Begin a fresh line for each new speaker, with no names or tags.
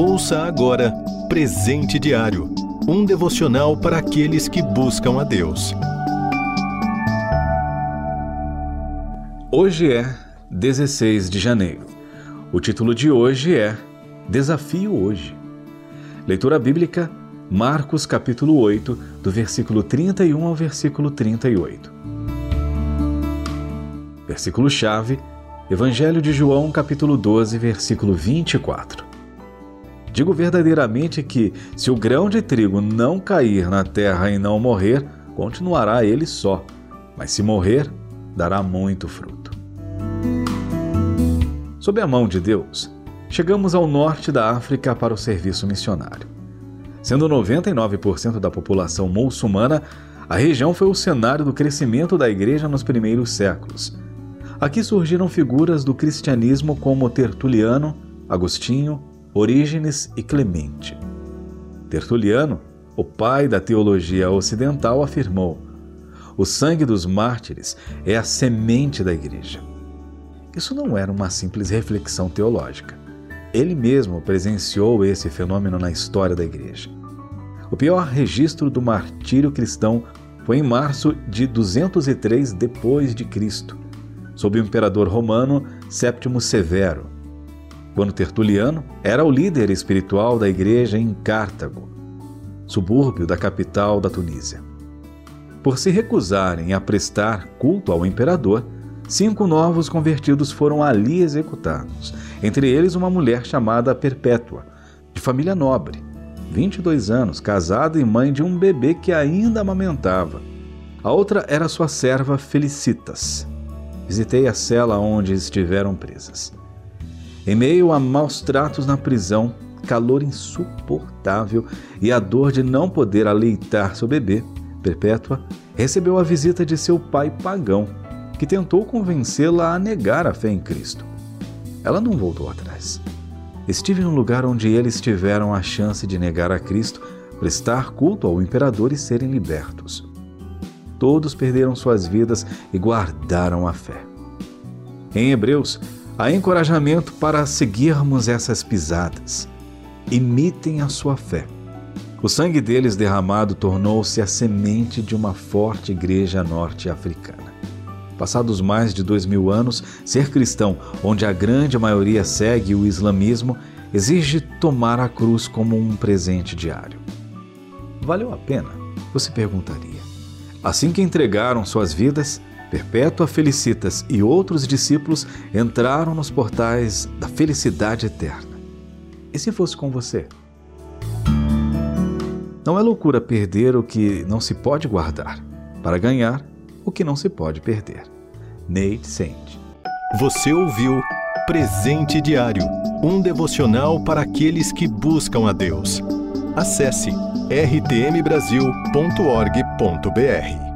Ouça agora Presente Diário um devocional para aqueles que buscam a Deus.
Hoje é 16 de janeiro. O título de hoje é Desafio Hoje. Leitura bíblica, Marcos capítulo 8, do versículo 31 ao versículo 38. Versículo-chave, Evangelho de João capítulo 12, versículo 24. Digo verdadeiramente que, se o grão de trigo não cair na terra e não morrer, continuará ele só, mas se morrer, dará muito fruto. Sob a mão de Deus, chegamos ao norte da África para o serviço missionário. Sendo 99% da população muçulmana, a região foi o cenário do crescimento da igreja nos primeiros séculos. Aqui surgiram figuras do cristianismo como Tertuliano, Agostinho, Orígenes e Clemente. Tertuliano, o pai da teologia ocidental, afirmou: o sangue dos mártires é a semente da igreja. Isso não era uma simples reflexão teológica. Ele mesmo presenciou esse fenômeno na história da igreja. O pior registro do martírio cristão foi em março de 203 depois de Cristo, sob o imperador romano Séptimo Severo quando Tertuliano era o líder espiritual da igreja em Cartago, subúrbio da capital da Tunísia. Por se recusarem a prestar culto ao imperador, cinco novos convertidos foram ali executados, entre eles uma mulher chamada Perpétua, de família nobre, 22 anos, casada e mãe de um bebê que ainda amamentava. A outra era sua serva Felicitas. Visitei a cela onde estiveram presas. Em meio a maus tratos na prisão, calor insuportável e a dor de não poder aleitar seu bebê, Perpétua recebeu a visita de seu pai pagão, que tentou convencê-la a negar a fé em Cristo. Ela não voltou atrás. Estive no lugar onde eles tiveram a chance de negar a Cristo, prestar culto ao imperador e serem libertos. Todos perderam suas vidas e guardaram a fé. Em Hebreus, Há encorajamento para seguirmos essas pisadas. Imitem a sua fé. O sangue deles derramado tornou-se a semente de uma forte igreja norte-africana. Passados mais de dois mil anos, ser cristão, onde a grande maioria segue o islamismo, exige tomar a cruz como um presente diário. Valeu a pena? Você perguntaria. Assim que entregaram suas vidas, Perpétua Felicitas e outros discípulos entraram nos portais da felicidade eterna. E se fosse com você? Não é loucura perder o que não se pode guardar, para ganhar o que não se pode perder. Nate Saint.
Você ouviu Presente Diário um devocional para aqueles que buscam a Deus. Acesse rtmbrasil.org.br.